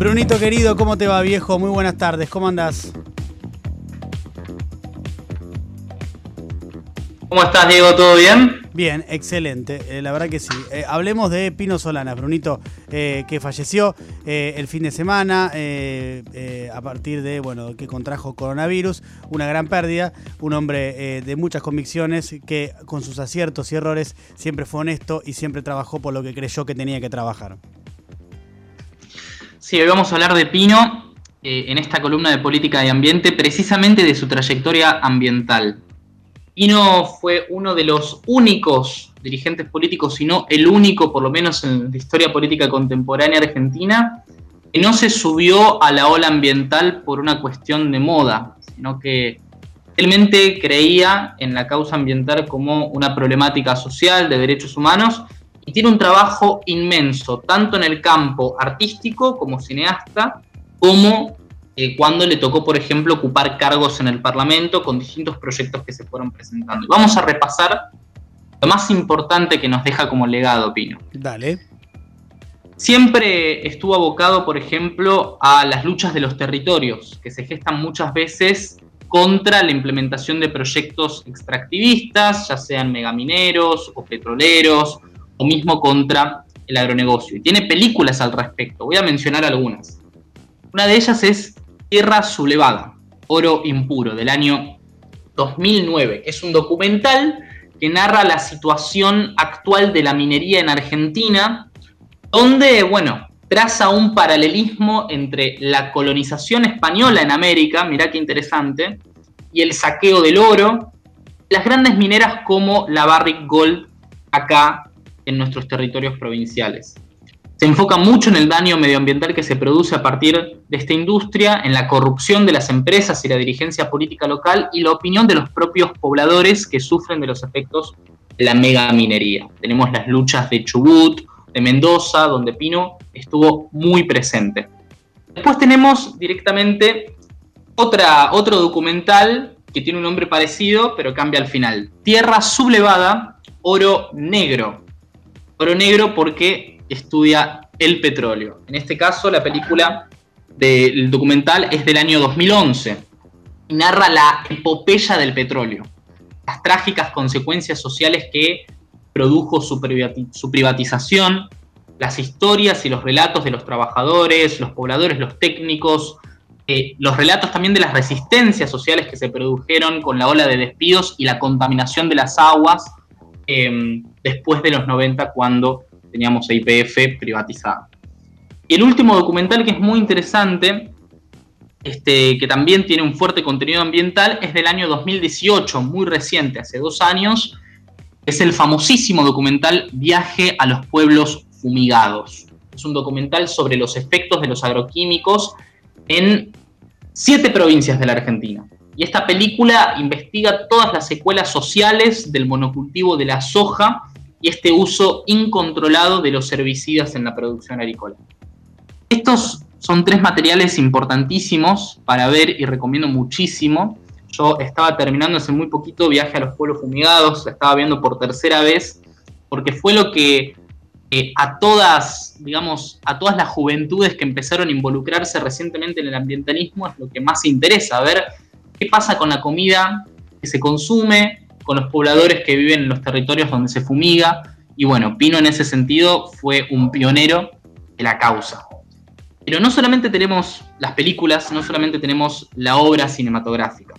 Brunito querido, ¿cómo te va viejo? Muy buenas tardes, ¿cómo andás? ¿Cómo estás, Diego? ¿Todo bien? Bien, excelente, eh, la verdad que sí. Eh, hablemos de Pino Solana, Brunito, eh, que falleció el fin de semana a partir de, bueno, que contrajo coronavirus, una gran pérdida, un hombre de muchas convicciones que con sus aciertos y errores siempre fue honesto y siempre trabajó por lo que creyó que tenía que trabajar. Sí, hoy vamos a hablar de Pino en esta columna de política de ambiente, precisamente de su trayectoria ambiental. Pino fue uno de los únicos dirigentes políticos, si no el único, por lo menos en la historia política contemporánea argentina, que no se subió a la ola ambiental por una cuestión de moda, sino que realmente creía en la causa ambiental como una problemática social de derechos humanos y tiene un trabajo inmenso, tanto en el campo artístico como cineasta, como eh, cuando le tocó, por ejemplo, ocupar cargos en el Parlamento con distintos proyectos que se fueron presentando. Vamos a repasar lo más importante que nos deja como legado, Pino. Dale. Siempre estuvo abocado, por ejemplo, a las luchas de los territorios, que se gestan muchas veces contra la implementación de proyectos extractivistas, ya sean megamineros o petroleros, o mismo contra el agronegocio. Y tiene películas al respecto, voy a mencionar algunas. Una de ellas es Tierra Sublevada, Oro Impuro, del año 2009. Es un documental que narra la situación actual de la minería en Argentina, donde, bueno, traza un paralelismo entre la colonización española en América, mirá qué interesante, y el saqueo del oro, las grandes mineras como la Barrick Gold acá en nuestros territorios provinciales. Se enfoca mucho en el daño medioambiental que se produce a partir de esta industria, en la corrupción de las empresas y la dirigencia política local y la opinión de los propios pobladores que sufren de los efectos de la megaminería. Tenemos las luchas de Chubut, de Mendoza, donde Pino estuvo muy presente. Después tenemos directamente otra, otro documental que tiene un nombre parecido, pero cambia al final. Tierra sublevada, oro negro. Oro negro porque estudia el petróleo. En este caso, la película del documental es del año 2011 y narra la epopeya del petróleo, las trágicas consecuencias sociales que produjo su, privatización, las historias y los relatos de los trabajadores, los pobladores, los técnicos, eh, los relatos también de las resistencias sociales que se produjeron con la ola de despidos y la contaminación de las aguas eh, después de los 90 cuando teníamos IPF privatizada. Y el último documental que es muy interesante, este, que también tiene un fuerte contenido ambiental, es del año 2018, muy reciente, hace dos años, es el famosísimo documental Viaje a los pueblos fumigados. Es un documental sobre los efectos de los agroquímicos en siete provincias de la Argentina. Y esta película investiga todas las secuelas sociales del monocultivo de la soja y este uso incontrolado de los herbicidas en la producción agrícola. Estos son tres materiales importantísimos para ver y recomiendo muchísimo. Yo estaba terminando hace muy poquito Viaje a los Pueblos Fumigados, la estaba viendo por tercera vez, porque fue lo que eh, a todas, digamos, a todas las juventudes que empezaron a involucrarse recientemente en el ambientalismo es lo que más interesa, ver qué pasa con la comida que se consume, con los pobladores que viven en los territorios donde se fumiga. Y bueno, Pino en ese sentido fue un pionero de la causa. Pero no solamente tenemos las películas, no solamente tenemos la obra cinematográfica.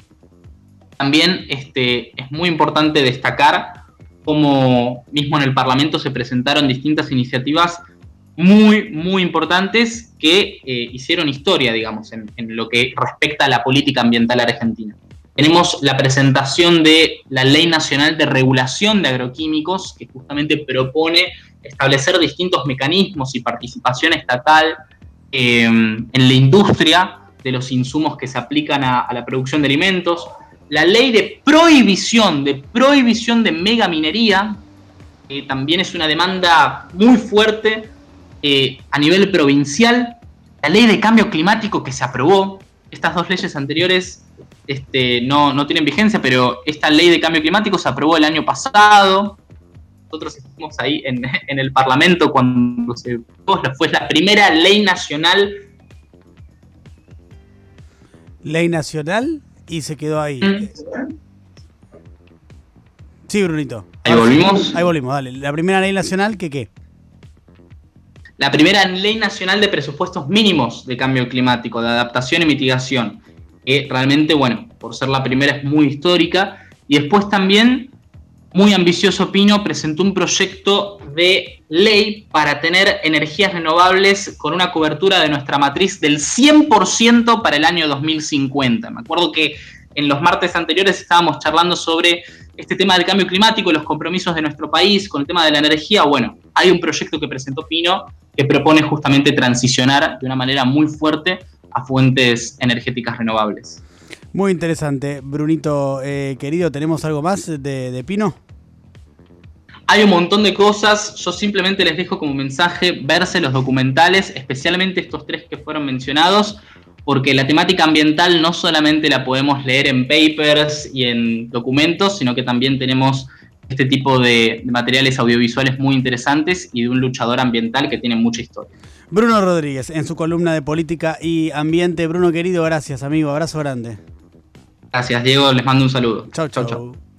También este, es muy importante destacar cómo mismo en el Parlamento se presentaron distintas iniciativas muy, muy importantes que eh, hicieron historia, digamos, en, lo que respecta a la política ambiental argentina. Tenemos la presentación de la Ley Nacional de Regulación de Agroquímicos, que justamente propone establecer distintos mecanismos y participación estatal em, en la industria de los insumos que se aplican a, la producción de alimentos. La ley de prohibición, de prohibición de megaminería, que también es una demanda muy fuerte eh, a nivel provincial. La ley de cambio climático que se aprobó. Estas dos leyes anteriores este, no, no tienen vigencia, pero esta ley de cambio climático se aprobó el año pasado. Nosotros estuvimos ahí en, el Parlamento cuando se fue la primera ley nacional Ley nacional y se quedó ahí. Mm. Sí, Brunito. Ahí volvimos. Ahí volvimos, dale. La primera ley nacional, ¿qué qué? La primera ley nacional de presupuestos mínimos de cambio climático, de adaptación y mitigación. Que realmente, bueno, por ser la primera es muy histórica. Y después también, muy ambicioso Pino, presentó un proyecto de ley para tener energías renovables con una cobertura de nuestra matriz del 100% para el año 2050. Me acuerdo que en los martes anteriores estábamos charlando sobre este tema del cambio climático, los compromisos de nuestro país con el tema de la energía. Bueno, hay un proyecto que presentó Pino que propone justamente transicionar de una manera muy fuerte a fuentes energéticas renovables. Muy interesante. Brunito, eh, querido, ¿tenemos algo más de, de Pino? Hay un montón de cosas, yo simplemente les dejo como mensaje verse los documentales, especialmente estos tres que fueron mencionados, porque la temática ambiental no solamente la podemos leer en papers y en documentos, sino que también tenemos este tipo de, materiales audiovisuales muy interesantes y de un luchador ambiental que tiene mucha historia. Bruno Rodríguez, en su columna de política y ambiente. Bruno querido, gracias amigo, abrazo grande. Gracias Diego, les mando un saludo. Chau, chau. chau.